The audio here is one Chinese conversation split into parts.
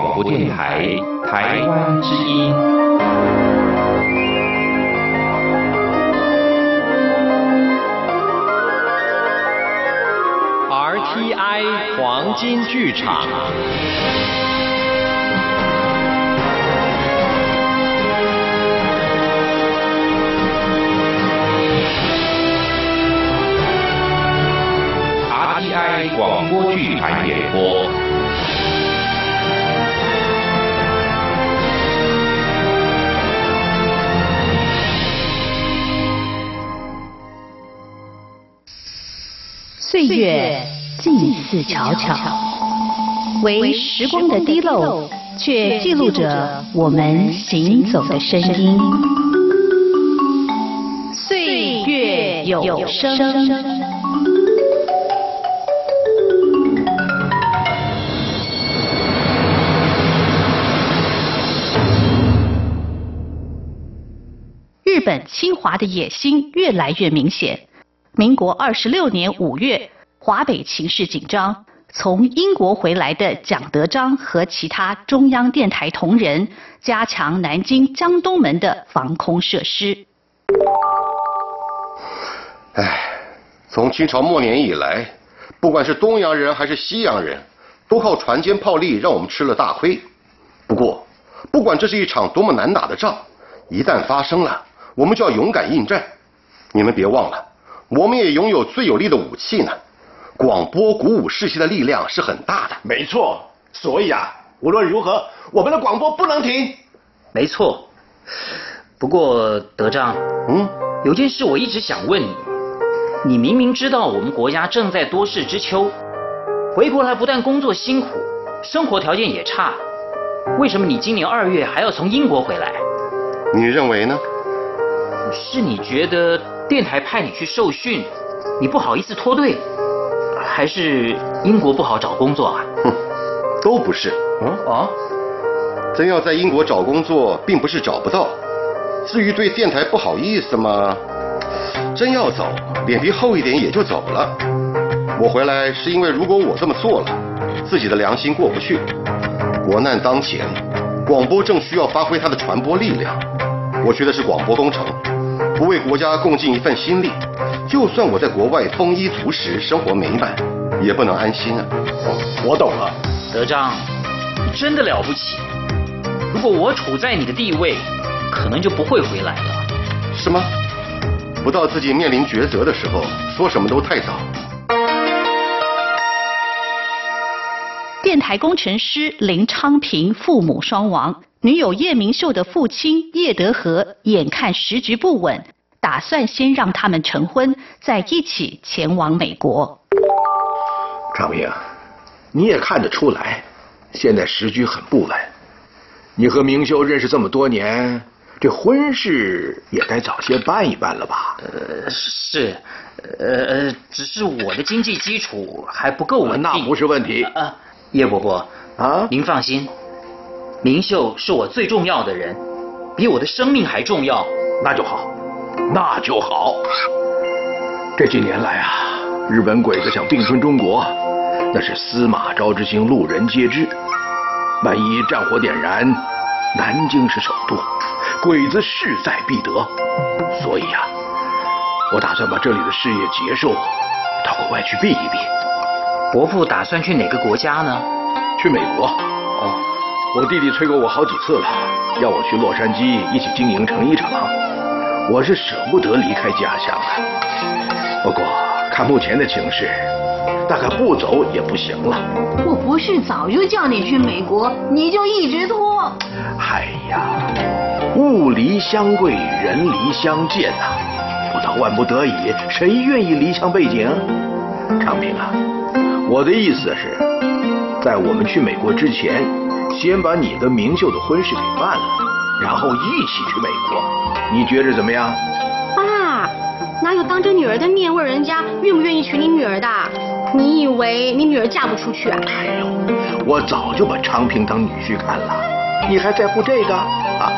广播电台台湾之音。RTI 黄金剧场。RTI 广播剧团演播。月近似悄悄，为时光的滴漏，却记录着我们行走的声音。岁月有声。日本侵华的野心越来越明显。民国二十六年五月，华北情势紧张。从英国回来的蒋德章和其他中央电台同仁，加强南京江东门的防空设施。唉，从清朝末年以来，不管是东洋人还是西洋人，都靠船坚炮利让我们吃了大亏。不过，不管这是一场多么难打的仗，一旦发生了，我们就要勇敢应战。你们别忘了。我们也拥有最有力的武器呢，广播鼓舞士气的力量是很大的。没错，所以啊，无论如何，我们的广播不能停。没错，不过德章，嗯，有件事我一直想问你，你明明知道我们国家正在多事之秋，回国来不但工作辛苦，生活条件也差，为什么你今年二月还要从英国回来？你认为呢？是你觉得？电台派你去受训，你不好意思脱队，还是英国不好找工作啊？哼，都不是。嗯啊，真要在英国找工作，并不是找不到。至于对电台不好意思吗？真要走，脸皮厚一点也就走了。我回来是因为，如果我这么做了，自己的良心过不去。国难当前，广播正需要发挥它的传播力量。我学的是广播工程。不为国家贡献一份心力，就算我在国外丰衣足食、生活美满，也不能安心啊！我懂了，德章，你真的了不起。如果我处在你的地位，可能就不会回来了。是吗？不到自己面临抉择的时候，说什么都太早。电台工程师林昌平父母双亡。女友叶明秀的父亲叶德和眼看时局不稳，打算先让他们成婚，再一起前往美国。昌平，你也看得出来，现在时局很不稳。你和明秀认识这么多年，这婚事也该早些办一办了吧？呃，是，呃呃，只是我的经济基础还不够稳定。那不是问题。啊，叶伯伯，啊，您放心。明秀是我最重要的人，比我的生命还重要。那就好，那就好。这几年来啊，日本鬼子想并吞中国，那是司马昭之心，路人皆知。万一战火点燃，南京是首都，鬼子势在必得。所以呀，我打算把这里的事业结束，到国外去避一避。伯父打算去哪个国家呢？去美国。哦。我弟弟催过我好几次了，要我去洛杉矶一起经营成衣厂。我是舍不得离开家乡啊。不过看目前的情势，大概不走也不行了。我不是早就叫你去美国，你就一直拖。哎呀，物离乡贵，人离乡贱呐。不到万不得已，谁愿意离乡背井？昌平啊，我的意思是，在我们去美国之前。先把你跟明秀的婚事给办了，然后一起去美国，你觉着怎么样？爸，哪有当着女儿的面问人家愿不愿意娶你女儿的？你以为你女儿嫁不出去啊？哎呦，我早就把昌平当女婿看了，你还在乎这个啊？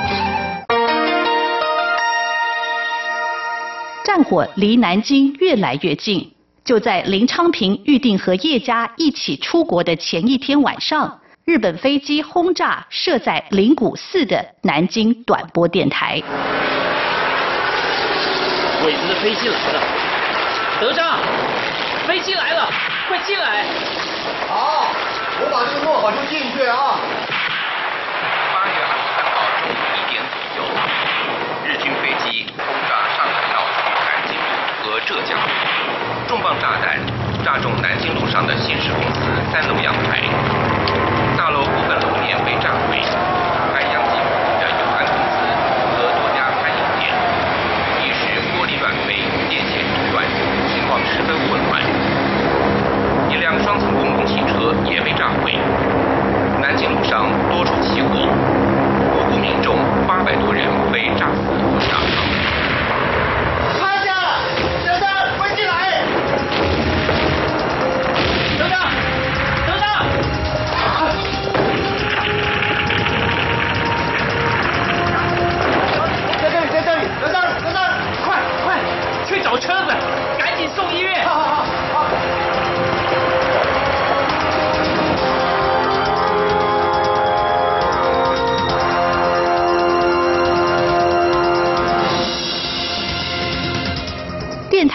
战火离南京越来越近，就在林昌平预定和叶家一起出国的前一天晚上。日本飞机轰炸设在灵谷寺的南京短波电台。鬼子的飞机来了，德章，飞机来了，快进来！好，我把这个诺好就进去啊。八月二十三号中午一点左右，日军飞机轰炸上海闹区南京路和浙江路，重磅炸弹炸中南京路上的新市公司三楼阳台，大楼部分楼面被炸毁，南京路上多处起火，无辜民众八百多人被炸死或炸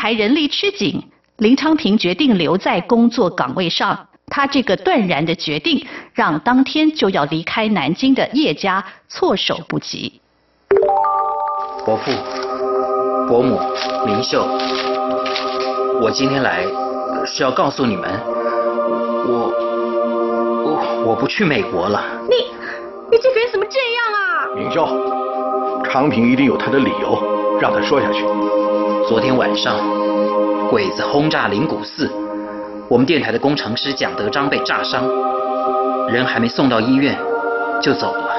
电台人力吃紧，林昌平决定留在工作岗位上。他这个断然的决定，让当天就要离开南京的叶家措手不及。伯父、伯母、明秀，我今天来是要告诉你们，我我我不去美国了。你你这个人怎么这样啊？明秀，昌平一定有他的理由，让他说下去。昨天晚上，鬼子轰炸灵谷寺，我们电台的工程师蒋德章被炸伤，人还没送到医院就走了。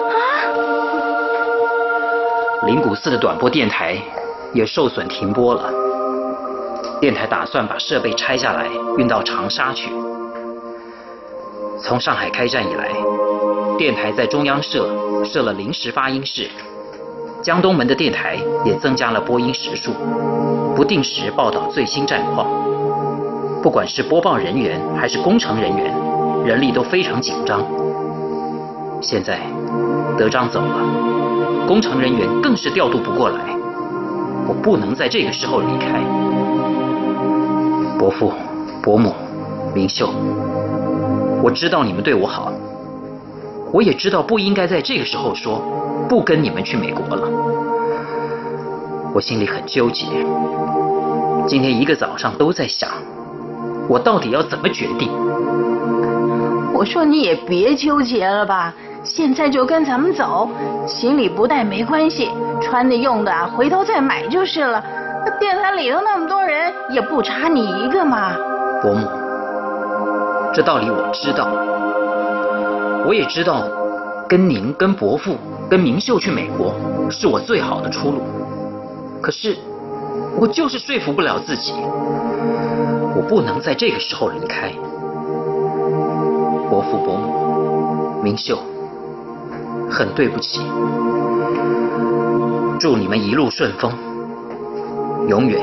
灵谷寺的短波电台也受损停播了，电台打算把设备拆下来运到长沙去。从上海开战以来，电台在中央社设了临时发音室，江东门的电台也增加了播音时数，不定时报道最新战况。不管是播报人员还是工程人员，人力都非常紧张。现在德章走了，工程人员更是调度不过来，我不能在这个时候离开。伯父、伯母、明秀，我知道你们对我好，我也知道不应该在这个时候说不跟你们去美国了。我心里很纠结，今天一个早上都在想，我到底要怎么决定。我说你也别纠结了吧，现在就跟咱们走，行李不带没关系，穿的用的啊回头再买就是了。那电台里头那么多人，也不差你一个嘛。伯母，这道理我知道，我也知道，跟您、跟伯父、跟明秀去美国是我最好的出路。可是，我就是说服不了自己，我不能在这个时候离开。伯父、伯母、明秀，很对不起，祝你们一路顺风，永远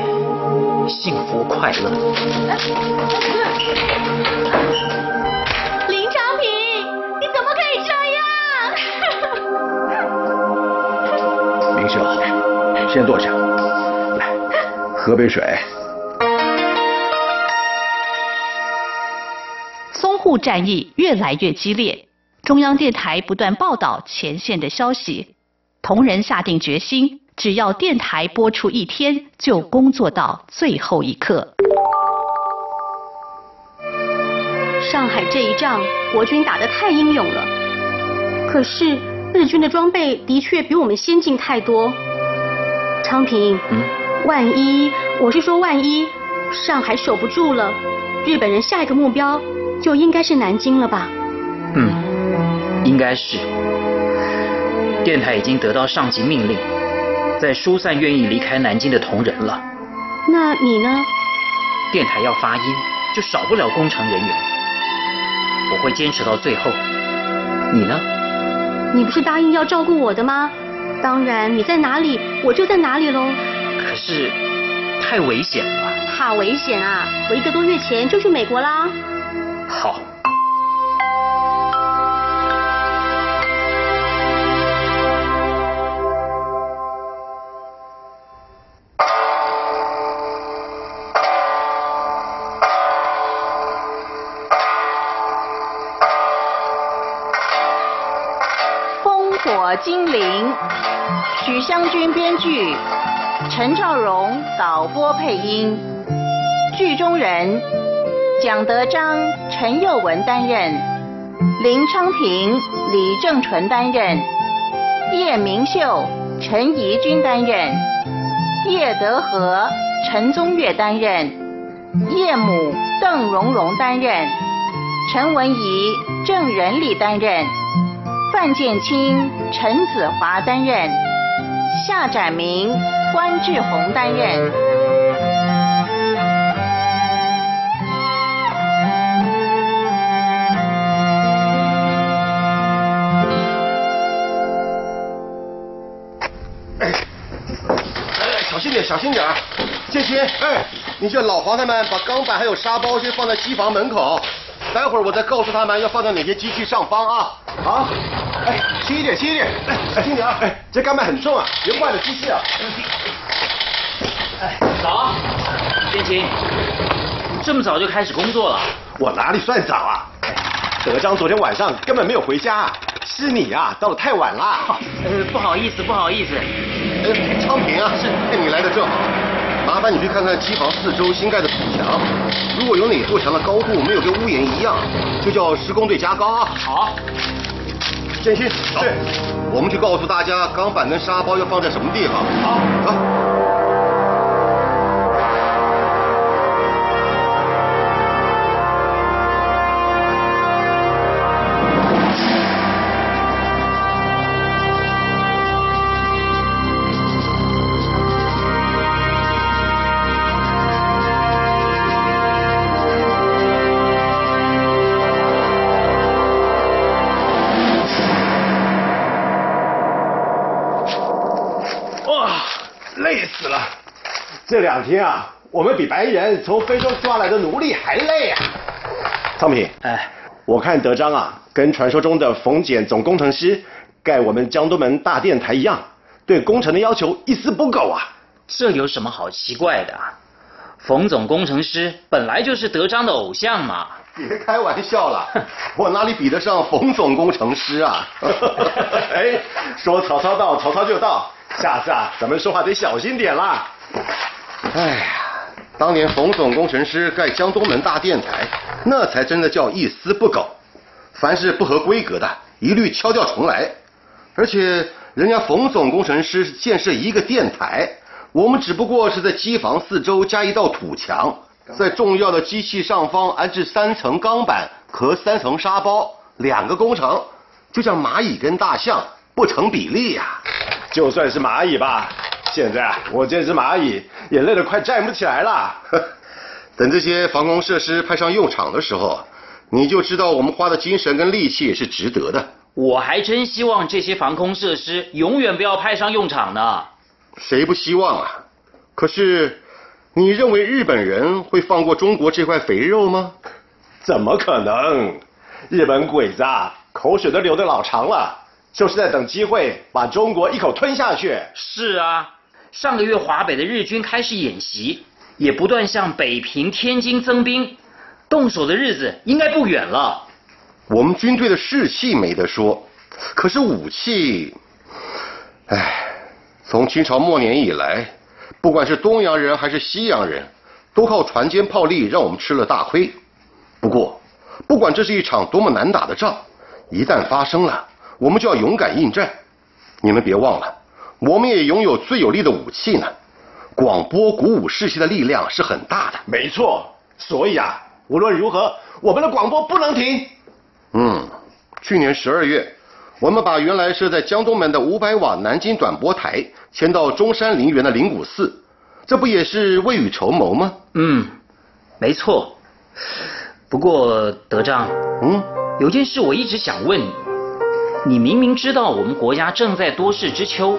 幸福快乐。先坐下，来喝杯水。淞沪战役越来越激烈，中央电台不断报道前线的消息。同仁下定决心，只要电台播出一天，就工作到最后一刻。上海这一仗，国军打得太英勇了。可是日军的装备的确比我们先进太多。昌平，嗯，万一我是说万一上海守不住了，日本人下一个目标就应该是南京了吧？嗯，应该是。电台已经得到上级命令，在疏散愿意离开南京的同仁了。那你呢？电台要发音，就少不了工程人员。我会坚持到最后。你呢？你不是答应要照顾我的吗？当然，你在哪里，我就在哪里喽。可是，太危险了。怕危险啊！我一个多月前就去美国啦。好。烽火精灵。许湘君编剧，陈兆荣导播配音。剧中人：蒋德章、陈佑文担任，林昌平、李正淳担任，叶明秀、陈怡君担任，叶德和、陈宗岳担任，叶母邓荣荣担任，陈文仪、郑仁礼担任。范建清、陈子华担任，夏展明、关志宏担任。哎，小心点，小心点！建新，哎，你叫老黄他们把钢板还有沙包先放在机房门口，待会儿我再告诉他们要放在哪些机器上方啊。好。哎，轻一点，轻一点！哎，小心点啊！哎，这钢板很重啊，别坏了机器啊！哎，早，建清，你这么早就开始工作了？我哪里算早啊？德章昨天晚上根本没有回家，是你啊，到的太晚了。呃，不好意思，不好意思。哎，昌平啊，是，你来的正好，麻烦你去看看机房四周新盖的土墙，如果有哪座墙的高度没有跟屋檐一样，就叫施工队加高啊。好。建新，走，我们去告诉大家钢板跟沙包要放在什么地方。好，走。这两天啊，我们比白人从非洲抓来的奴隶还累啊！昌平，哎，我看德章啊，跟传说中的冯检总工程师盖我们江东门大电台一样，对工程的要求一丝不苟啊！这有什么好奇怪的？冯总工程师本来就是德章的偶像嘛！别开玩笑了，我哪里比得上冯总工程师啊？哎，说曹操到，曹操就到，下次啊，咱们说话得小心点啦。哎呀，当年冯总工程师盖江东门大电台，那才真的叫一丝不苟，凡是不合规格的，一律敲掉重来。而且人家冯总工程师建设一个电台，我们只不过是在机房四周加一道土墙，在重要的机器上方安置三层钢板和三层沙包，两个工程就像蚂蚁跟大象不成比例呀。就算是蚂蚁吧。现在啊，我这只蚂蚁也累得快站不起来了。等这些防空设施派上用场的时候，你就知道我们花的精神跟力气是值得的。我还真希望这些防空设施永远不要派上用场呢。谁不希望啊？可是，你认为日本人会放过中国这块肥肉吗？怎么可能？日本鬼子啊，口水都流得老长了，就是在等机会把中国一口吞下去。是啊。上个月华北的日军开始演习，也不断向北平、天津增兵，动手的日子应该不远了。我们军队的士气没得说，可是武器，唉，从清朝末年以来，不管是东洋人还是西洋人，都靠船坚炮利让我们吃了大亏。不过，不管这是一场多么难打的仗，一旦发生了，我们就要勇敢应战。你们别忘了。我们也拥有最有力的武器呢，广播鼓舞士气的力量是很大的。没错，所以啊，无论如何，我们的广播不能停。嗯，去年十二月，我们把原来设在江东门的五百瓦南京短波台迁到中山陵园的灵谷寺，这不也是未雨绸缪吗？嗯，没错。不过德章，嗯，有件事我一直想问你，你明明知道我们国家正在多事之秋。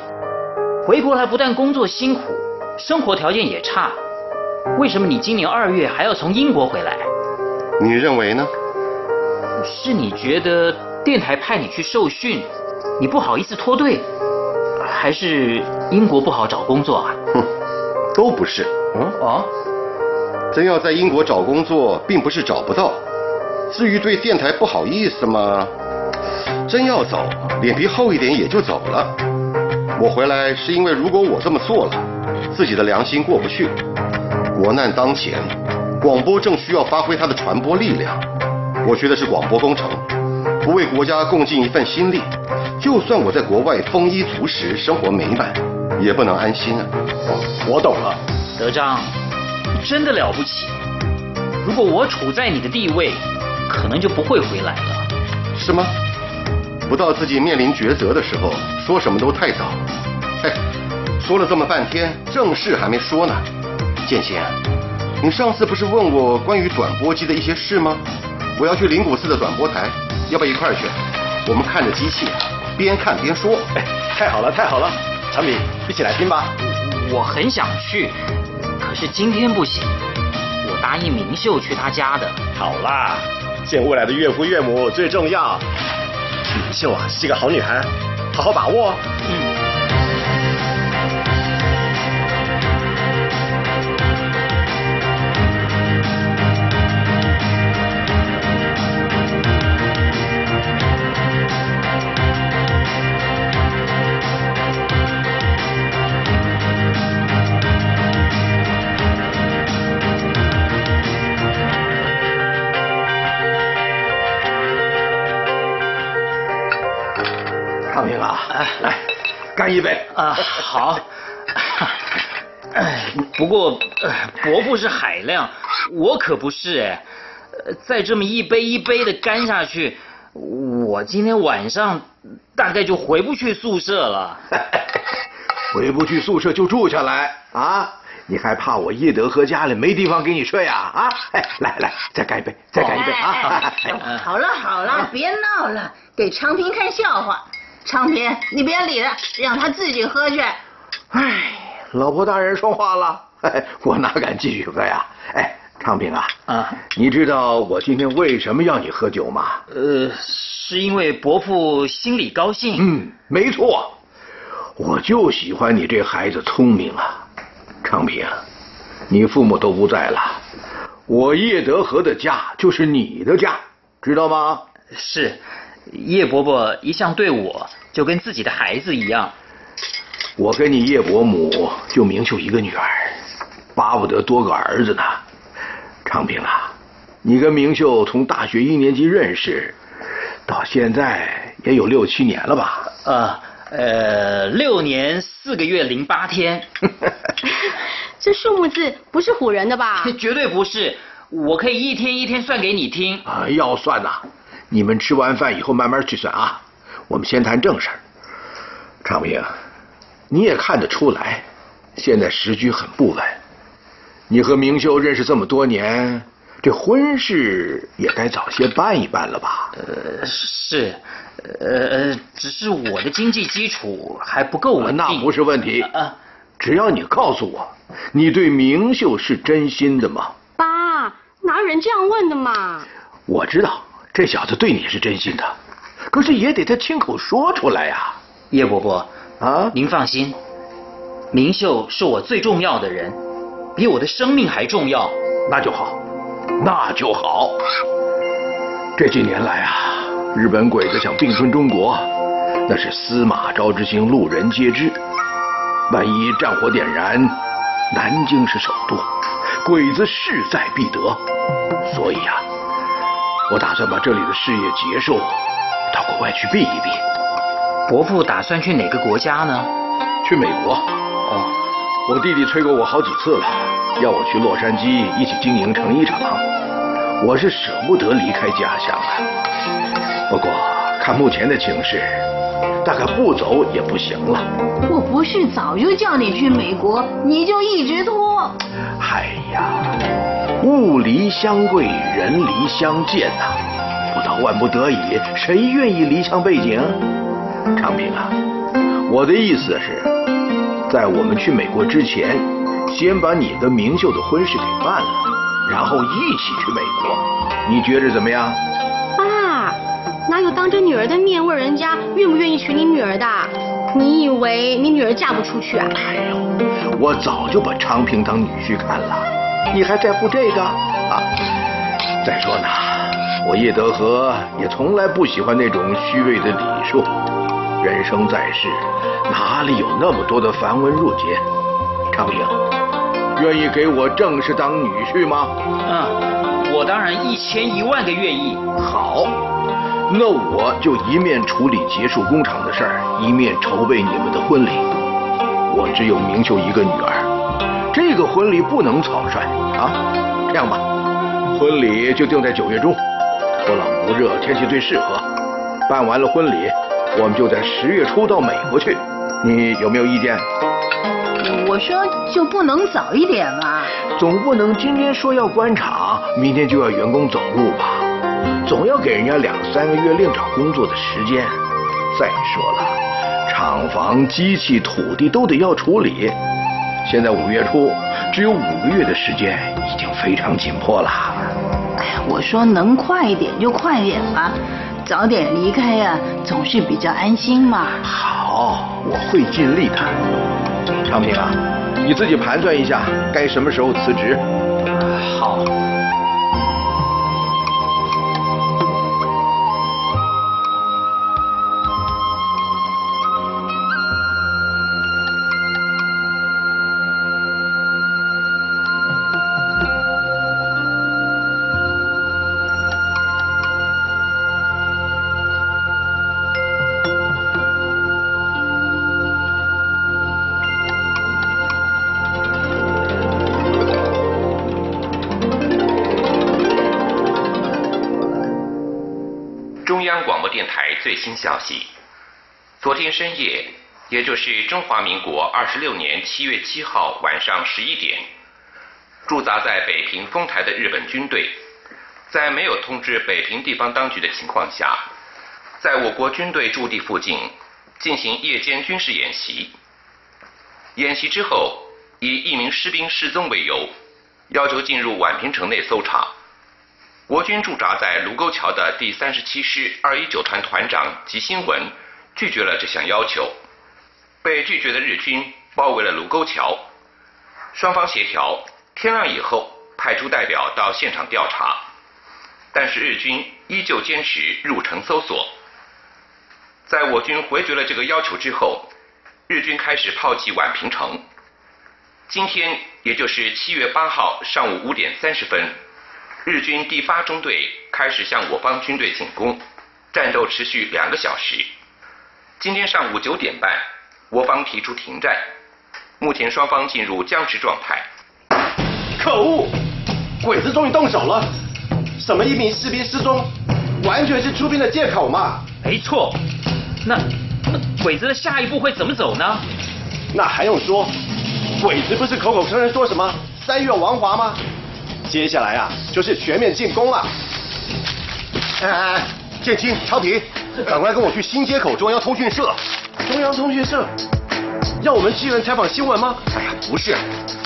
回国来不但工作辛苦，生活条件也差，为什么你今年二月还要从英国回来？你认为呢？是你觉得电台派你去受训，你不好意思脱队，还是英国不好找工作啊？哼，都不是。嗯啊，真要在英国找工作，并不是找不到。至于对电台不好意思吗？真要走，脸皮厚一点也就走了。我回来是因为如果我这么做了，自己的良心过不去。国难当前，广播正需要发挥它的传播力量。我学的是广播工程，不为国家贡献一份心力，就算我在国外丰衣足食，生活美满，也不能安心啊。我懂了，德章，你真的了不起。如果我处在你的地位，可能就不会回来了。是吗？不到自己面临抉择的时候，说什么都太早。哎，说了这么半天，正事还没说呢。建新，你上次不是问我关于短波机的一些事吗？我要去灵谷寺的短波台，要不要一块儿去？我们看着机器，边看边说。哎，太好了，太好了，长敏，一起来听吧。我很想去，可是今天不行。我答应明秀去他家的。好啦，见未来的岳父岳母最重要。明秀啊，是个好女孩，好好把握。嗯。啊！好。不过伯父是海量，我可不是哎。再这么一杯一杯的干下去，我今天晚上大概就回不去宿舍了。回不去宿舍就住下来啊！你还怕我叶德和家里没地方给你睡啊？啊！哎，来来，再干一杯，再干一杯啊！好了好了，别闹了，给昌平看笑话。昌平，你别理他，让他自己喝去。哎，老婆大人说话了，我哪敢继续喝呀？哎，昌平啊，啊，你知道我今天为什么要你喝酒吗？呃，是因为伯父心里高兴。嗯，没错，我就喜欢你这孩子聪明啊。昌平，你父母都不在了，我叶德和的家就是你的家，知道吗？是。叶伯伯一向对我就跟自己的孩子一样。我跟你叶伯母就明秀一个女儿，巴不得多个儿子呢。昌平啊，你跟明秀从大学一年级认识，到现在也有六七年了吧？啊，呃，六年四个月零八天。这数目字不是唬人的吧？绝对不是，我可以一天一天算给你听。啊，要算呐。你们吃完饭以后慢慢去算啊，我们先谈正事儿。昌平，你也看得出来，现在时局很不稳。你和明秀认识这么多年，这婚事也该早些办一办了吧？呃，是，呃，只是我的经济基础还不够稳定。那不是问题啊，只要你告诉我，你对明秀是真心的吗？爸，哪有人这样问的嘛？我知道。这小子对你是真心的，可是也得他亲口说出来呀。叶伯伯啊，您放心，明秀是我最重要的人，比我的生命还重要。那就好，那就好。这几年来啊，日本鬼子想并吞中国，那是司马昭之心，路人皆知。万一战火点燃，南京是首都，鬼子势在必得。所以啊。我打算把这里的事业结束，到国外去避一避。伯父打算去哪个国家呢？去美国。哦，我弟弟催过我好几次了，要我去洛杉矶一起经营成衣厂。我是舍不得离开家乡啊。不过看目前的情势，大概不走也不行了。我不是早就叫你去美国，你就一直拖。物离乡贵，人离乡贱呐！不到万不得已，谁愿意离乡背井？昌平啊，我的意思是，在我们去美国之前，先把你跟明秀的婚事给办了，然后一起去美国，你觉着怎么样？爸，哪有当着女儿的面问人家愿不愿意娶你女儿的？你以为你女儿嫁不出去啊？哎呦，我早就把昌平当女婿看了。你还在乎这个啊？再说呢，我叶德和也从来不喜欢那种虚伪的礼数。人生在世，哪里有那么多的繁文缛节？长平，愿意给我正式当女婿吗？嗯，我当然一千一万个愿意。好，那我就一面处理结束工厂的事儿，一面筹备你们的婚礼。我只有明秀一个女儿，这个婚礼不能草率啊！这样吧，婚礼就定在九月中，不冷不热，天气最适合。办完了婚礼。我们就在十月初到美国去，你有没有意见？我说就不能早一点吗？总不能今天说要关厂，明天就要员工走路吧？总要给人家两三个月另找工作的时间。再说了，厂房、机器、土地都得要处理。现在五月初，只有五个月的时间，已经非常紧迫了。哎呀，我说能快一点就快一点吧。早点离开呀，总是比较安心嘛。好，我会尽力的。昌平啊，你自己盘算一下，该什么时候辞职？好。最新消息：昨天深夜，也就是中华民国二十六年七月七号晚上十一点，驻扎在北平丰台的日本军队，在没有通知北平地方当局的情况下，在我国军队驻地附近进行夜间军事演习。演习之后，以一名士兵失踪为由，要求进入宛平城内搜查。国军驻扎在卢沟桥的第三十七师二一九团团长吉新文拒绝了这项要求，被拒绝的日军包围了卢沟桥，双方协调，天亮以后派出代表到现场调查，但是日军依旧坚持入城搜索。在我军回绝了这个要求之后，日军开始炮击宛平城。今天，也就是七月八号上午五点三十分。日军第八中队开始向我方军队进攻，战斗持续两个小时。今天上午九点半，我方提出停战。目前双方进入僵持状态。可恶，鬼子终于动手了！什么一名士兵失踪，完全是出兵的借口嘛？没错。那那鬼子的下一步会怎么走呢？那还用说？鬼子不是口口声声说什么三月王华吗？接下来啊，就是全面进攻了。哎哎哎，建清、超平，赶快跟我去新街口中央通讯社。中央通讯社要我们支援采访新闻吗？哎呀，不是，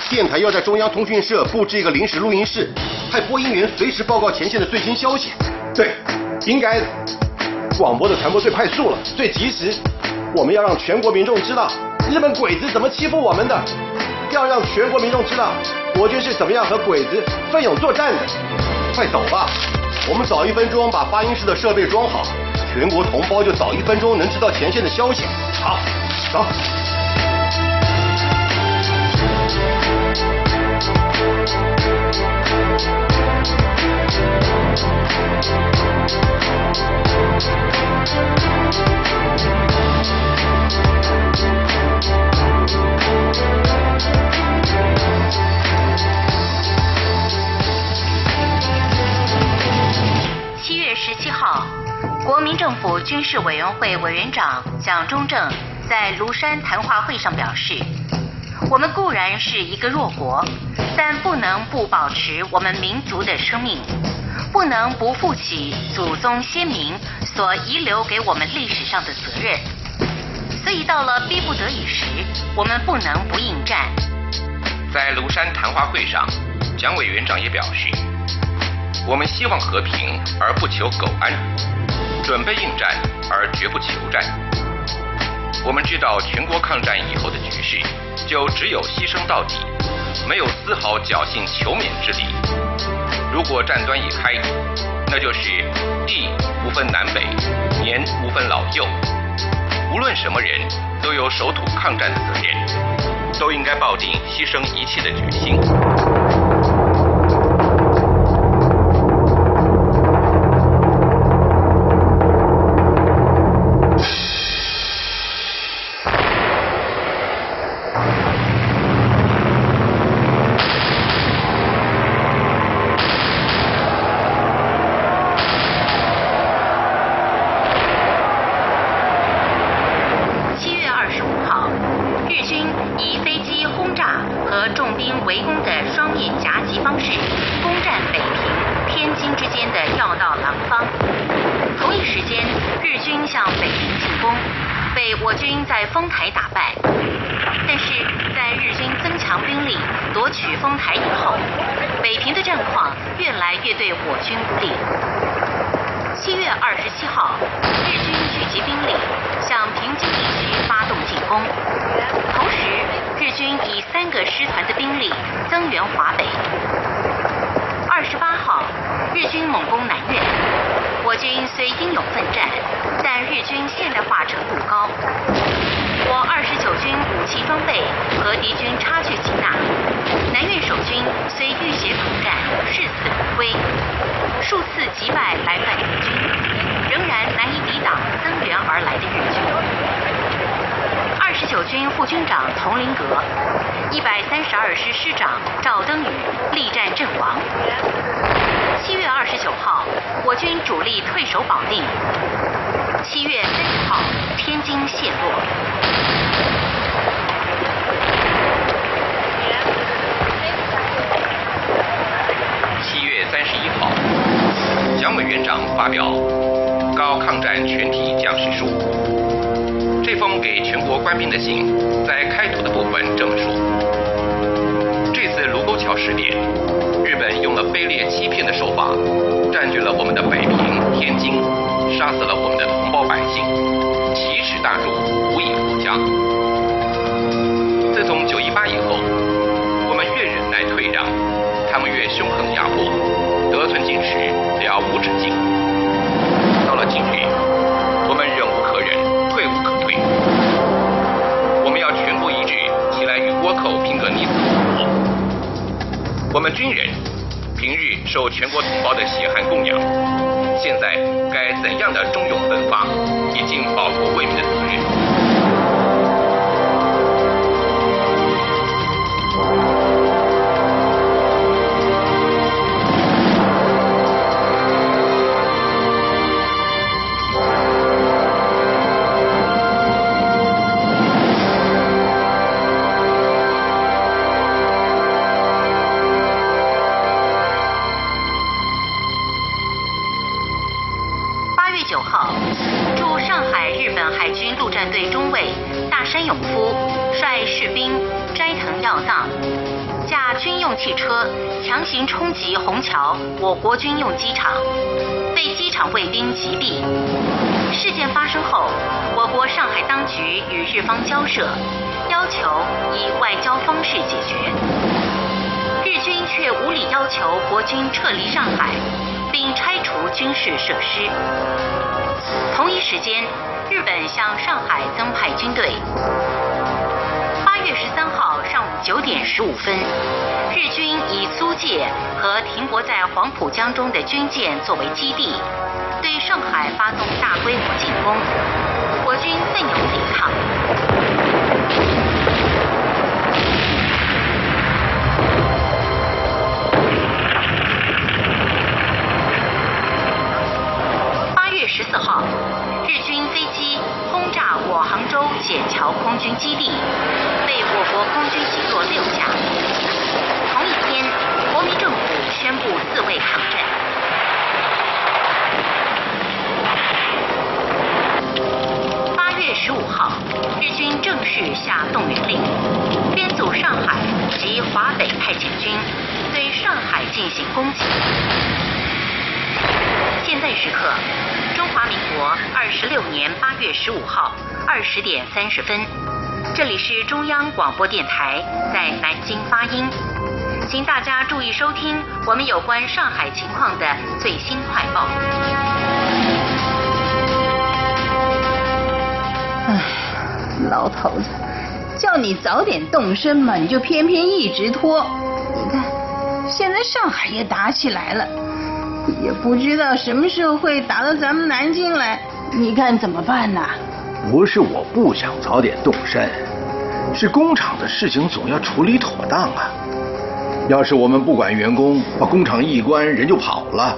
电台要在中央通讯社布置一个临时录音室，派播音员随时报告前线的最新消息。对，应该的广播的传播最快速了，最及时。我们要让全国民众知道日本鬼子怎么欺负我们的，要让全国民众知道。国军是怎么样和鬼子奋勇作战的？快走吧，我们早一分钟把发音室的设备装好，全国同胞就早一分钟能知道前线的消息。好，走。七月十七号国民政府军事委员会委员长蒋中正在庐山谈话会上表示：“我们固然是一个弱国，但不能不保持我们民族的生命，不能不负起祖宗先民所遗留给我们历史上的责任。所以到了逼不得已时，我们不能不应战。”在庐山谈话会上，蒋委员长也表示：“我们希望和平，而不求苟安。”准备应战而绝不求战。我们知道全国抗战以后的局势，就只有牺牲到底，没有丝毫侥幸求免之理。如果战端一开，那就是地无分南北，年无分老幼，无论什么人都有守土抗战的责任，都应该抱定牺牲一切的决心。二十七号，日军聚集兵力向平津地区发动进攻，同时日军以三个师团的兵力增援华北。二十八号，日军猛攻南苑，我军虽英勇奋战，但日军现代化程度高。我二十九军武器装备和敌军差距极大，南苑守军虽浴血苦战，视死如归，数次击败来犯日军，仍然难以抵挡增援而来的日军。二十九军副军长佟麟阁、一百三十二师师长赵登禹力战阵亡。七月二十九号，我军主力退守保定。七月三十号，天津陷落。七月三十一号，蒋委员长发表《高抗战全体将士书》。这封给全国官兵的信，在开头的部分这么说：这次卢沟桥事变，日本用了卑劣欺骗的手法，占据了我们的北平、天津，杀死了我们的同胞百姓，奇耻大辱，无以复加。自从九一八以后，我们越忍耐退让，他们越凶狠压迫，得寸进尺，了无止境。到了今日，我们忍无可忍，退无可退。我们要全国一致起来与倭寇拼个你死我活。我们军人平日受全国同胞的血汗供养，现在该怎样的忠勇奋发，已尽报国为民的责任。军用机场，被机场卫兵击毙。事件发生后，我国上海当局与日方交涉，要求以外交方式解决。日军却无理要求国军撤离上海，并拆除军事设施。同一时间，日本向上海增派军队。上午九点十五分，日军以租界和停泊在黄浦江中的军舰作为基地，对上海发动大规模进攻。我军奋勇抵抗。八月十四号，日军飞机轰炸我杭州笕桥空军基地，被我国空军击落六架。同一天，国民政府宣布自卫抗战。八月十五号，日军正式下动员令，编组上海及华北派遣军，对上海进行攻击。现在时刻，二十六年八月十五号二十点三十分，这里是中央广播电台在南京发音。请大家注意收听我们有关上海情况的最新快报。唉，老头子，叫你早点动身嘛，你就偏偏一直拖。你看，现在上海也打起来了，也不知道什么时候会打到咱们南京来，你看怎么办呢？不是我不想早点动身，是工厂的事情总要处理妥当啊。要是我们不管员工，把工厂一关，人就跑了，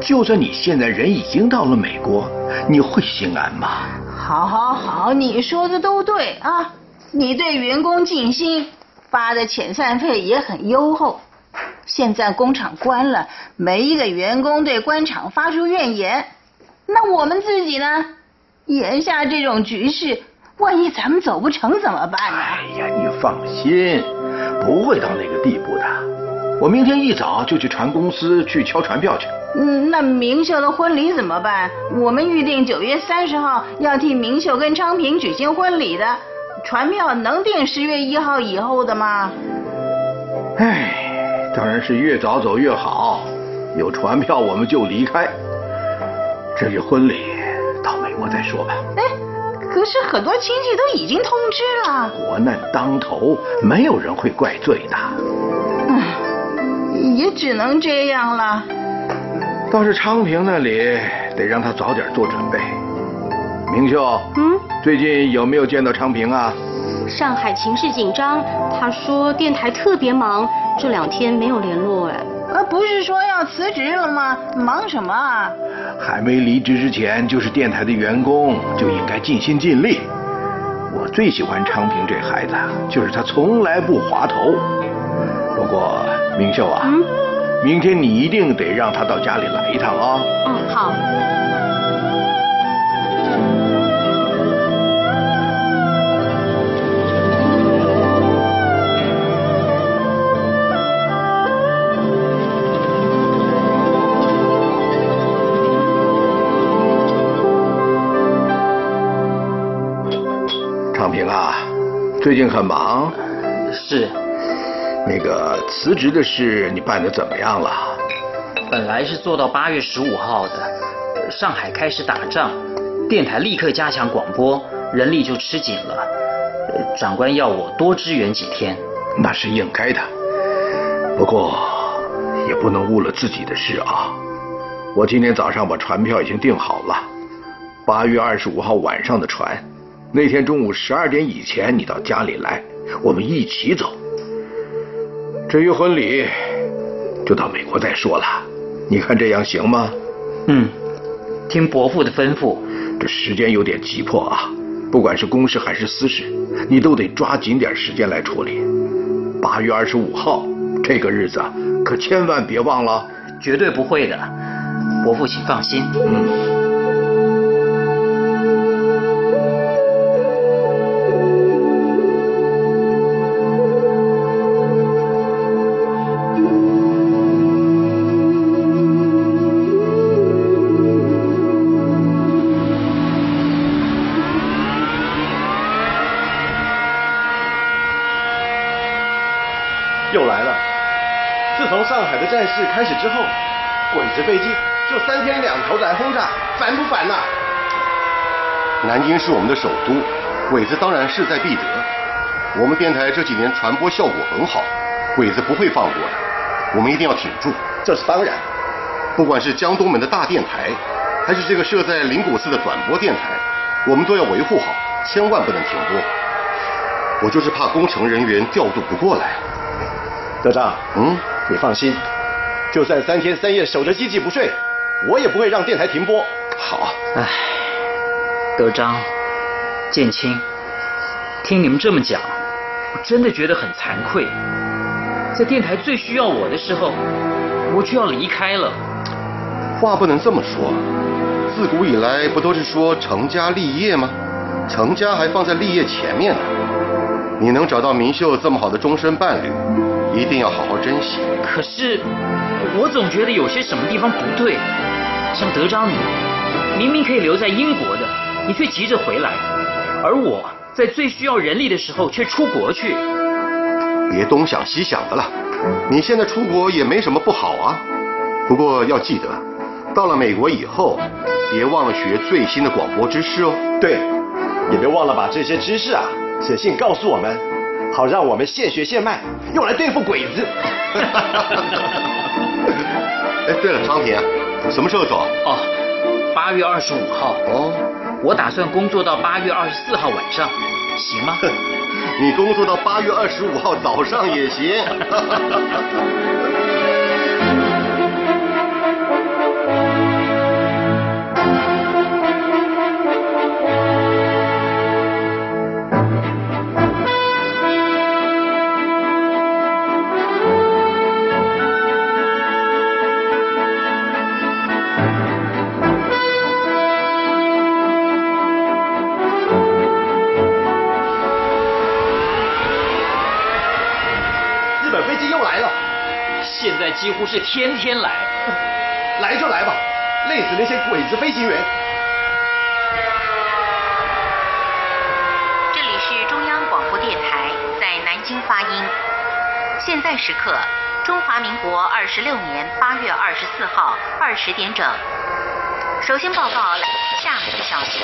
就算你现在人已经到了美国，你会心安吗？好，好，好，你说的都对啊。你对员工尽心，发的遣散费也很优厚。现在工厂关了，没一个员工对官场发出怨言。那我们自己呢？眼下这种局势，万一咱们走不成怎么办呢？哎呀，你放心，不会到那个地步的。我明天一早就去船公司去敲船票去。嗯，那明秀的婚礼怎么办？我们预定九月三十号要替明秀跟昌平举行婚礼的，船票能订十月一号以后的吗？哎，当然是越早走越好。有船票我们就离开。至于婚礼，到美国再说吧。哎，可是很多亲戚都已经通知了。国难当头，没有人会怪罪的。唉，也只能这样了。倒是昌平那里，得让他早点做准备。明秀，嗯，最近有没有见到昌平啊？上海情势紧张，他说电台特别忙，这两天没有联络哎。呃，不是说要辞职了吗？忙什么啊？还没离职之前，就是电台的员工，就应该尽心尽力。我最喜欢昌平这孩子，就是他从来不滑头。不过明秀啊，嗯，明天你一定得让他到家里来一趟啊。嗯，好。平啊，最近很忙。是，那个辞职的事你办的怎么样了？本来是做到八月十五号的，呃上海开始打仗，电台立刻加强广播，人力就吃紧了。呃长官要我多支援几天。那是应该的，不过也不能误了自己的事啊。我今天早上把船票已经订好了，八月二十五号晚上的船，那天中午十二点以前你到家里来，我们一起走。至于婚礼，就到美国再说了。你看这样行吗？嗯，听伯父的吩咐。这时间有点急迫啊，不管是公事还是私事，你都得抓紧点时间来处理。八月二十五号这个日子，可千万别忘了。绝对不会的，伯父请放心。嗯。上海的战事开始之后，鬼子飞机就三天两头来轰炸，烦不烦呐？南京是我们的首都，鬼子当然势在必得。我们电台这几年传播效果很好，鬼子不会放过的，我们一定要挺住。这是当然。不管是江东门的大电台，还是这个设在灵谷寺的转播电台，我们都要维护好，千万不能停播。我就是怕工程人员调度不过来。德章，嗯，你放心，就算三天三夜守着机器不睡，我也不会让电台停播。好，唉，德章、建清，听你们这么讲，我真的觉得很惭愧。在电台最需要我的时候，我就要离开了。话不能这么说，自古以来不都是说成家立业吗？成家还放在立业前面呢。你能找到明秀这么好的终身伴侣，一定要好好珍惜。可是，我总觉得有些什么地方不对。像德章你，明明可以留在英国的，你却急着回来，而我在最需要人力的时候却出国去。别东想西想的了，你现在出国也没什么不好啊。不过要记得，到了美国以后，别忘了学最新的广播知识哦。对，也别忘了把这些知识啊写信告诉我们，好让我们现学现卖，用来对付鬼子。哎，对了，昌平，什么时候走？哦，八月二十五号。哦，我打算工作到八月二十四号晚上，行吗？你工作到八月二十五号早上也行。天天来。来就来吧，累死那些鬼子飞行员。这里是中央广播电台，在南京发音。现在时刻，中华民国二十六年八月二十四号二十点整。首先报告厦门的消息：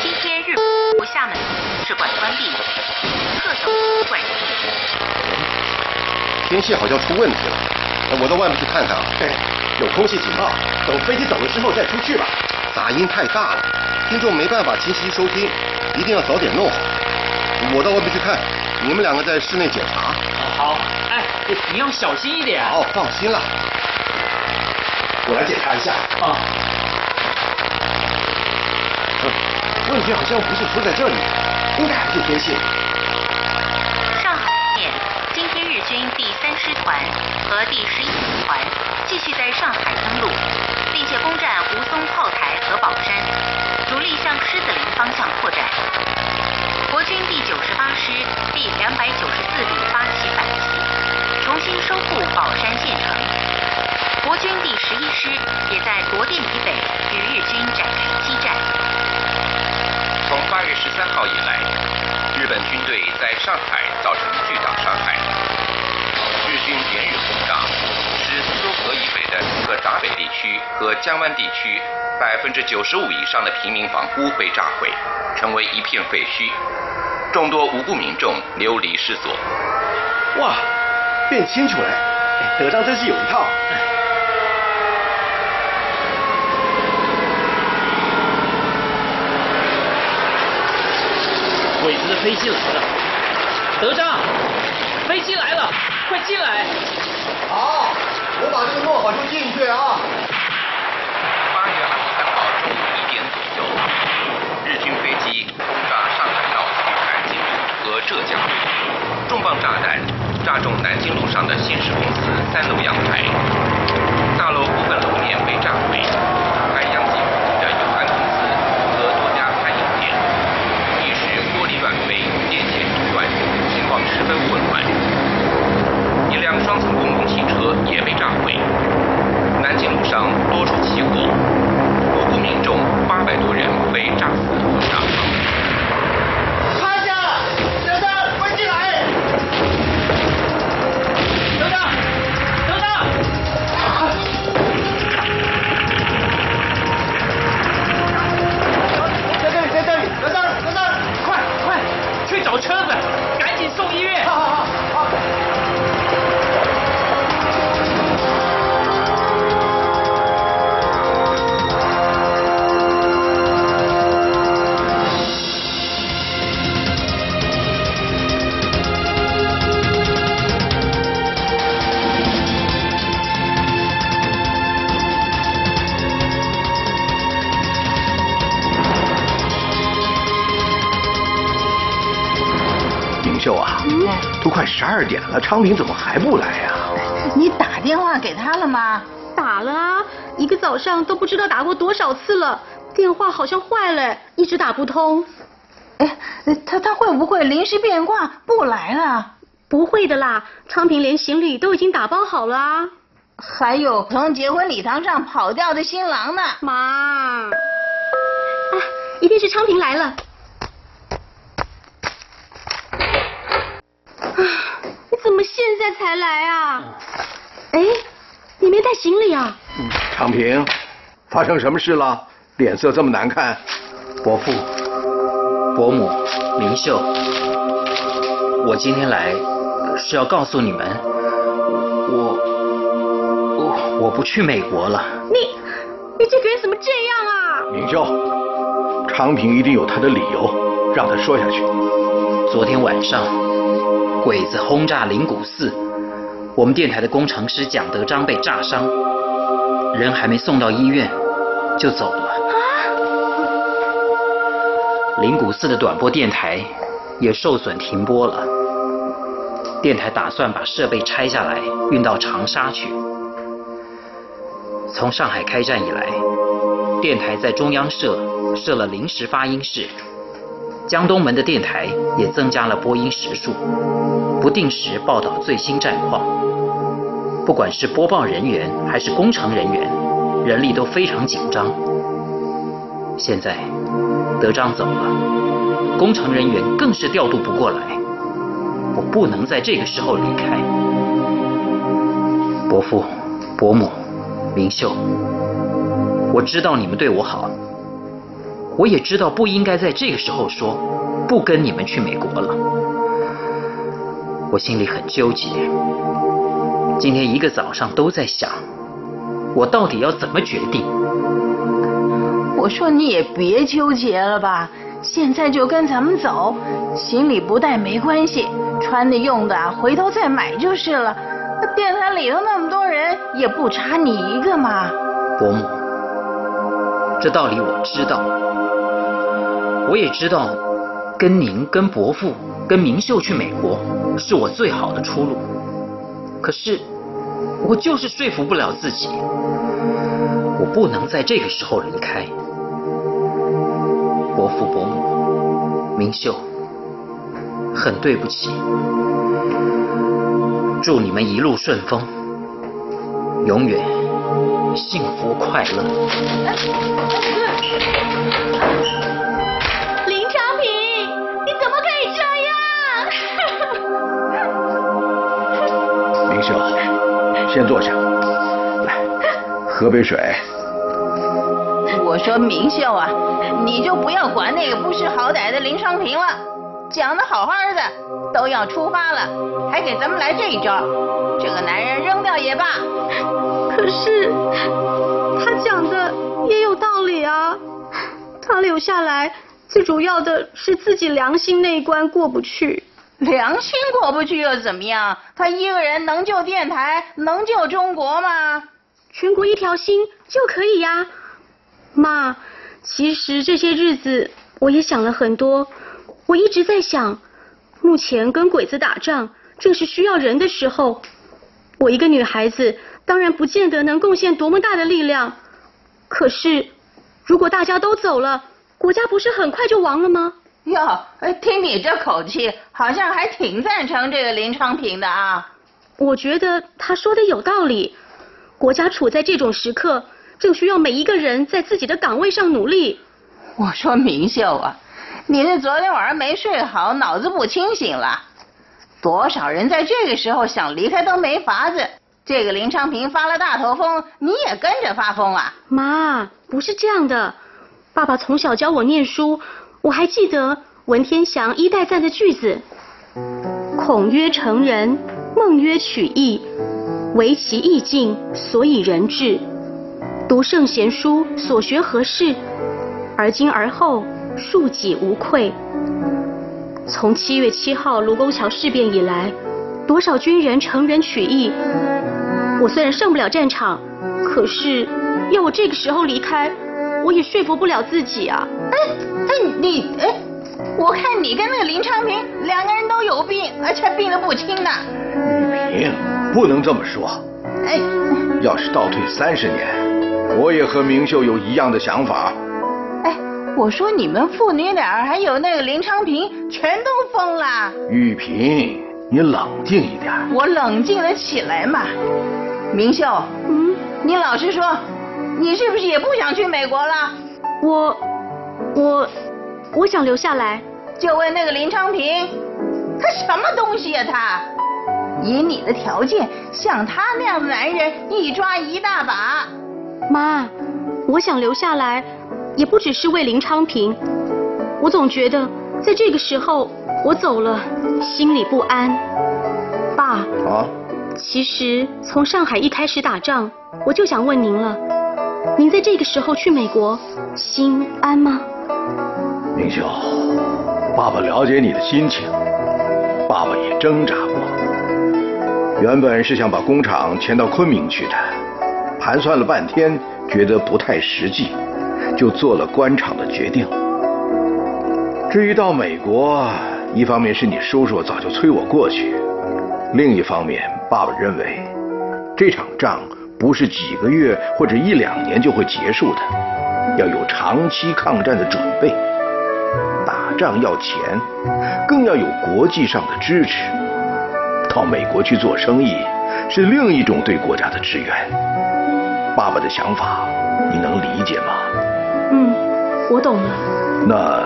今天日本厦门使馆关闭，特首馆天气好像出问题了，我到外面去看看啊。有空气警报，等飞机走了之后再出去吧。杂音太大了，听众没办法清晰收听，一定要早点弄好。我到外面去看，你们两个在室内检查。好，哎，你要小心一点。好，放心了。我来检查一下。啊。问题好像不是出在这里，应该还是天气。第三师团和第十一师团继续在上海登陆，并且攻占吴淞炮台和宝山，主力向狮子林方向扩展。国军第九十八师、第两百九十四旅发起反击，重新收复宝山县城。国军第十一师也在罗店以北与日军展开激战。从八月十三号以来，日本军队在上海区和江湾地区百分之九十五以上的平民房屋被炸毁，成为一片废墟，众多无辜民众流离失所。哇，变清楚了，哎德章真是有一套。鬼子的飞机来了，德章，飞机来了，快进来！好，我把这个弄好就进去啊。八月二十三号中午一点左右，日军飞机轰炸上海闹区南京路和浙江路，重磅炸弹炸中南京路上的信使公司三楼阳台，大楼部分楼面被炸毁，还殃及的有限公司和多家餐饮店，一时玻璃乱飞，电线中断，情况十分混乱。一辆双层公共汽车也被炸毁。南京路上多处起火，无辜民众八百多人被炸死或炸伤。都快十二点了，昌平怎么还不来呀、你打电话给他了吗？打了啊，一个早上都不知道打过多少次了，电话好像坏了，一直打不通。哎，他他会不会临时变卦不来了？不会的啦，昌平连行李都已经打包好了啊。还有从结婚礼堂上跑掉的新郎呢。妈，啊，一定是昌平来了。你怎么现在才来啊？哎，你没带行李啊？昌平，发生什么事了？脸色这么难看。伯父、伯母、明秀，我今天来是要告诉你们，我我我不去美国了。你你这个人怎么这样啊？明秀，昌平一定有他的理由，让他说下去。昨天晚上，鬼子轰炸灵谷寺，我们电台的工程师蒋德章被炸伤，人还没送到医院就走了。灵谷寺的短波电台也受损停播了，电台打算把设备拆下来运到长沙去。从上海开战以来，电台在中央社设了临时发音室，江东门的电台也增加了播音时数，不定时报道最新战况。不管是播报人员还是工程人员，人力都非常紧张。现在。德章走了，工程人员更是调度不过来，我不能在这个时候离开。伯父、伯母、明秀，我知道你们对我好，我也知道不应该在这个时候说不跟你们去美国了，我心里很纠结，今天一个早上都在想，我到底要怎么决定。我说你也别纠结了吧，现在就跟咱们走，行李不带没关系，穿的用的回头再买就是了。电台里头那么多人，也不差你一个嘛。伯母，这道理我知道，我也知道，跟您、跟伯父、跟明秀去美国是我最好的出路。可是，我就是说服不了自己，我不能在这个时候离开。伯父伯母，明秀，很对不起。祝你们一路顺风，永远幸福快乐。先坐下，来喝杯水。我说明秀啊，你就不要管那个不识好歹的林双平了，讲的好好的，都要出发了，还给咱们来这一招，这个男人扔掉也罢。可是他讲的也有道理啊，他留下来最主要的是自己良心那一关过不去。良心过不去又怎么样？他一个人能救电台，能救中国吗？全国一条心就可以呀。妈，其实这些日子我也想了很多，我一直在想，目前跟鬼子打仗正是需要人的时候，我一个女孩子当然不见得能贡献多么大的力量，可是如果大家都走了，国家不是很快就亡了吗？哟，听你这口气，好像还挺赞成这个林昌平的啊。我觉得他说的有道理，国家处在这种时刻。正需要每一个人在自己的岗位上努力。我说明秀啊，你是昨天晚上没睡好，脑子不清醒了。多少人在这个时候想离开都没法子。这个林昌平发了大头疯，你也跟着发疯啊？妈，不是这样的。爸爸从小教我念书，我还记得文天祥一代赞的句子：“孔曰成人，孟曰取义，唯其义尽，所以人至。”读圣贤书，所学何事？而今而后，庶己无愧。从七月七号卢沟桥事变以来，多少军人成人取义。我虽然上不了战场，可是要我这个时候离开，我也说服不了自己啊。哎哎，你哎，我看你跟那个林昌平两个人都有病，而且病得不轻呢。玉萍，不能这么说。哎，要是倒退三十年。我也和明秀有一样的想法。哎，我说你们父女俩还有那个林昌平，全都疯了。玉萍，你冷静一点。我冷静了起来嘛。明秀，嗯，你老实说，你是不是也不想去美国了？我，我，我想留下来。就问那个林昌平，他什么东西呀？他以你的条件，像他那样的男人一抓一大把。妈，我想留下来，也不只是为林昌平。我总觉得在这个时候我走了，心里不安。爸，啊，其实从上海一开始打仗，我就想问您了，您在这个时候去美国，心安吗？明秀，爸爸了解你的心情，爸爸也挣扎过。原本是想把工厂迁到昆明去的，盘算了半天，觉得不太实际，就做了官场的决定。至于到美国，一方面是你叔叔早就催我过去，另一方面，爸爸认为这场仗不是几个月或者一两年就会结束的，要有长期抗战的准备。打仗要钱，更要有国际上的支持。到美国去做生意，是另一种对国家的支援。爸爸的想法，你能理解吗？嗯，我懂了。那，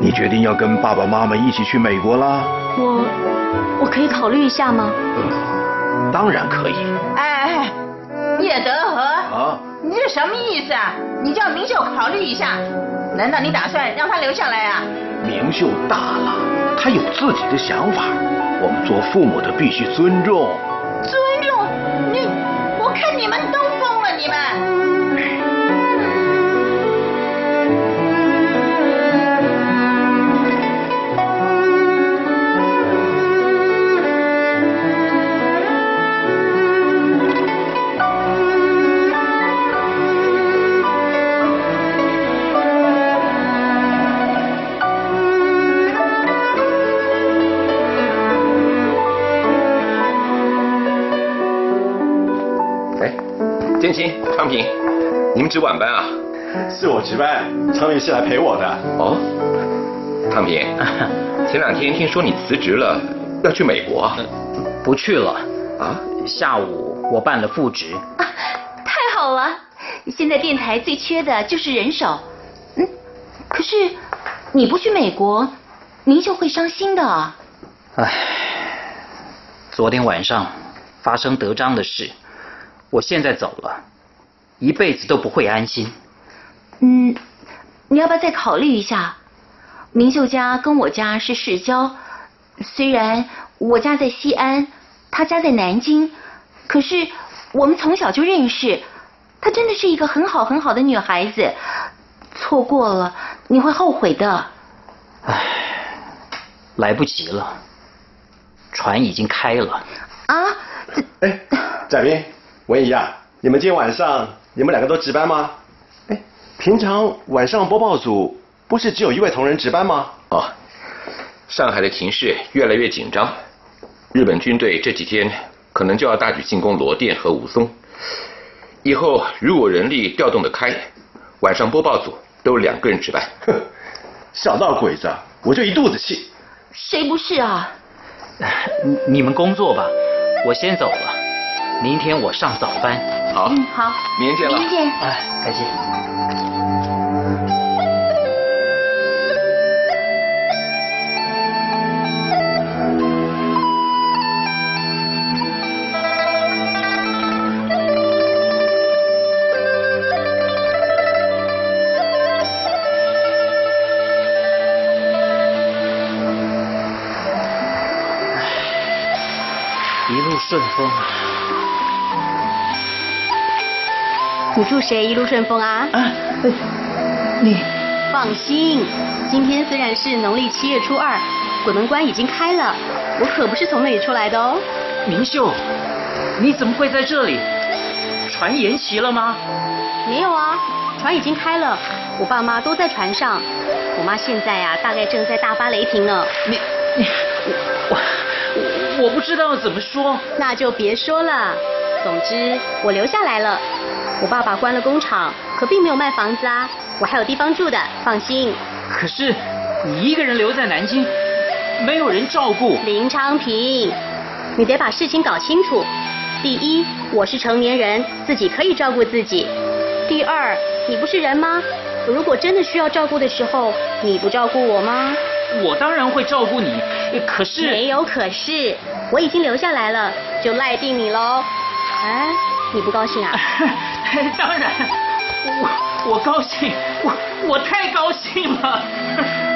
你决定要跟爸爸妈妈一起去美国啦？我，我可以考虑一下吗？嗯当然可以。哎，叶德和，啊，你这什么意思啊？你叫明秀考虑一下，难道你打算让他留下来啊？明秀大了，他有自己的想法，我们做父母的必须尊重。尊重你？我看你们都疯了，你们！值晚班啊？是我值班，昌平是来陪我的。哦，昌平，前两天听说你辞职了，要去美国啊？不去了。啊？下午我办了复职。啊太好了，现在电台最缺的就是人手。嗯，可是你不去美国，明秀会伤心的。唉，昨天晚上发生德章的事，我现在走了，一辈子都不会安心。嗯，你要不要再考虑一下？明秀家跟我家是世交，虽然我家在西安，他家在南京，可是我们从小就认识。她真的是一个很好很好的女孩子，错过了你会后悔的。唉，来不及了，船已经开了。啊？哎，翟斌、文怡啊，你们今天晚上你们两个都值班吗？哎，平常晚上播报组不是只有一位同仁值班吗？哦，上海的情势越来越紧张，日本军队这几天可能就要大举进攻罗店和武松。以后如果人力调动的开，晚上播报组都两个人值班。哼，小闹鬼子，我就一肚子气。谁不是啊？你你们工作吧，我先走了。明天我上早班。好，嗯，好，明天见了。明天见。哎，再见。一路顺风啊！你祝谁一路顺风啊？啊，你放心，今天虽然是农历七月初二，鬼门关已经开了，我可不是从那里出来的哦。明秀，你怎么会在这里？船延期了吗？没有啊，船已经开了，我爸妈都在船上。我妈现在啊、大概正在大发雷霆呢。你你我我我不知道怎么说。那就别说了。总之，我留下来了。我爸爸关了工厂，可并没有卖房子啊，我还有地方住的，放心。可是你一个人留在南京，没有人照顾。林昌平，你得把事情搞清楚。第一，我是成年人，自己可以照顾自己。第二，你不是人吗？如果真的需要照顾的时候，你不照顾我吗？我当然会照顾你，可是没有可是，我已经留下来了，就赖定你喽。哎，你不高兴啊？当然，我我高兴，我我太高兴了。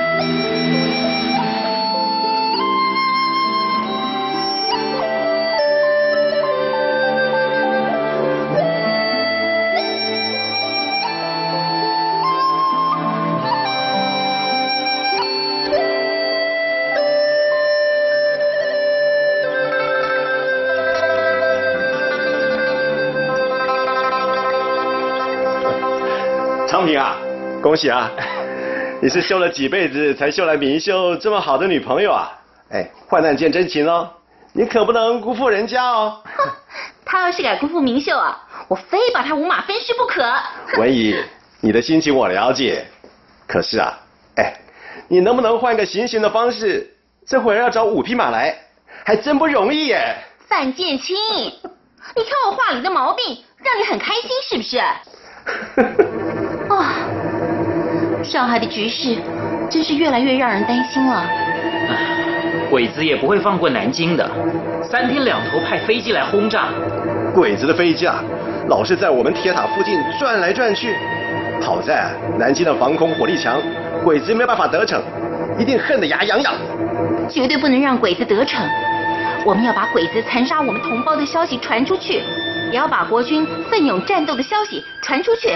昌平啊，恭喜啊！你是修了几辈子才修来明秀这么好的女朋友啊？哎，患难见真情哦，你可不能辜负人家哦。他要是敢辜负明秀啊，我非把他五马分尸不可。文怡，你的心情我了解，可是啊，哎，你能不能换个行刑的方式？这会儿要找五匹马来，还真不容易耶。范建清，你看我话里的毛病，让你很开心是不是？啊，上海的局势真是越来越让人担心了。鬼子也不会放过南京的，三天两头派飞机来轰炸。鬼子的飞机啊，老是在我们铁塔附近转来转去。好在南京的防空火力强，鬼子没办法得逞，一定恨得牙痒痒。绝对不能让鬼子得逞，我们要把鬼子残杀我们同胞的消息传出去，也要把国军奋勇战斗的消息传出去。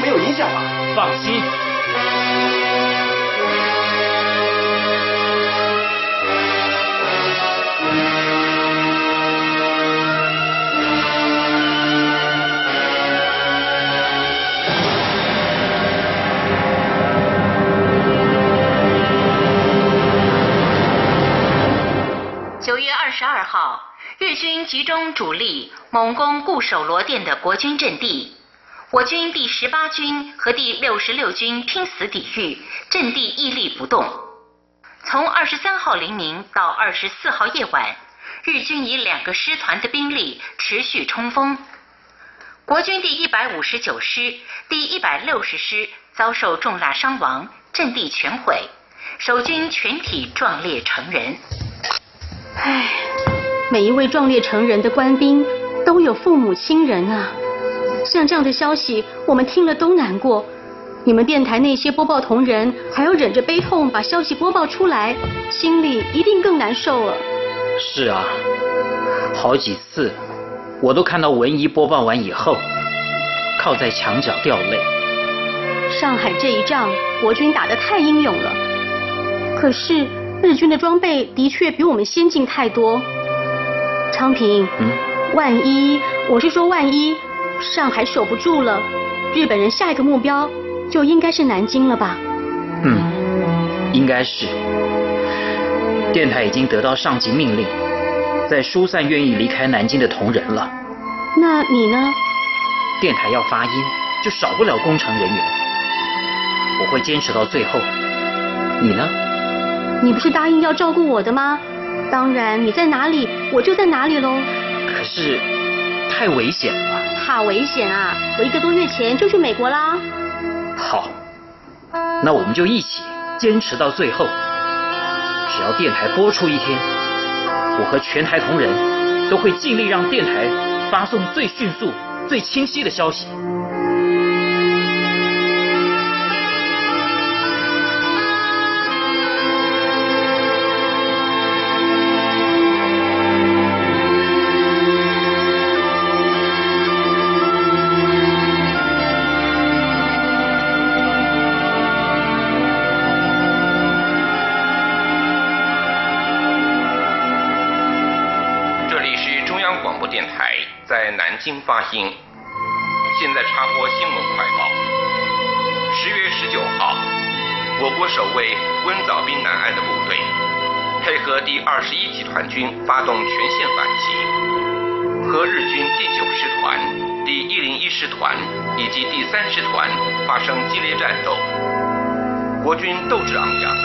没有影响吧？放心。九月二十二号，日军集中主力猛攻固守罗店的国军阵地。我军第十八军和第六十六军拼死抵御，阵地屹立不动。从二十三号黎明到二十四号夜晚，日军以两个师团的兵力持续冲锋。国军第一百五十九师、第一百六十师遭受重大伤亡，阵地全毁，守军全体壮烈成人。唉，每一位壮烈成人的官兵都有父母亲人啊，像这样的消息，我们听了都难过。你们电台那些播报同仁还要忍着悲痛把消息播报出来，心里一定更难受了。是啊，好几次。我都看到文姨播报完以后，靠在墙角掉泪。上海这一仗，国军打得太英勇了。可是日军的装备的确比我们先进太多。昌平，嗯，万一我是说万一上海守不住了，日本人下一个目标就应该是南京了吧？嗯，应该是。电台已经得到上级命令。在疏散愿意离开南京的同仁了。那你呢？电台要发音，就少不了工程人员。我会坚持到最后。你呢？你不是答应要照顾我的吗？当然，你在哪里，我就在哪里喽。可是太危险了。怕危险啊！我一个多月前就去美国啦。好，那我们就一起坚持到最后。只要电台播出一天。我和全台同仁都会尽力让电台发送最迅速、最清晰的消息。新发音。现在插播新闻快报。十月十九号，我国守卫温枣滨南岸的部队，配合第二十一集团军发动全线反击，和日军第九师团、第一零一师团以及第三师团发生激烈战斗，国军斗志昂扬。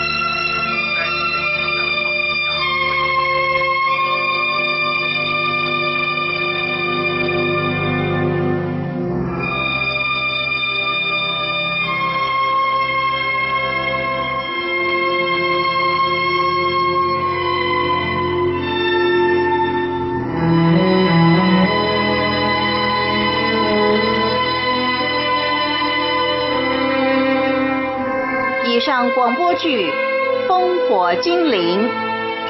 剧《烽火精灵》，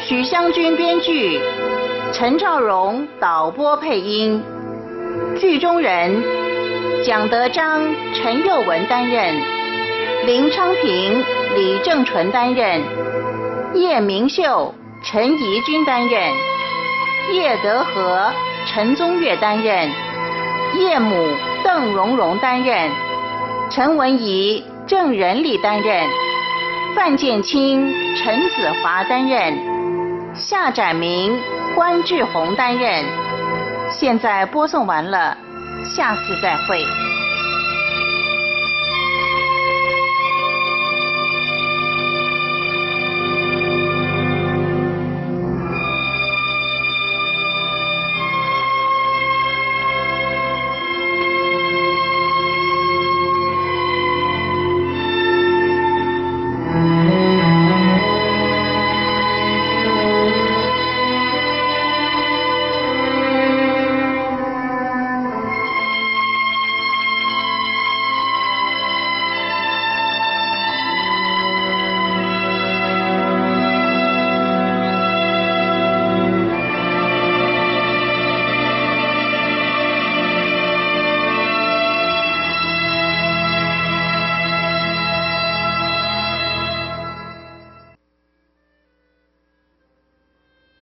许湘君编剧，陈兆荣导播配音。剧中人：蒋德章、陈佑文担任，林昌平、李正淳担任，叶明秀、陈怡君担任，叶德和、陈宗岳担任，叶母邓荣荣担任，陈文仪郑仁礼担任。范建清、陈子华担任，夏展明、关志宏担任。现在播送完了，下次再会。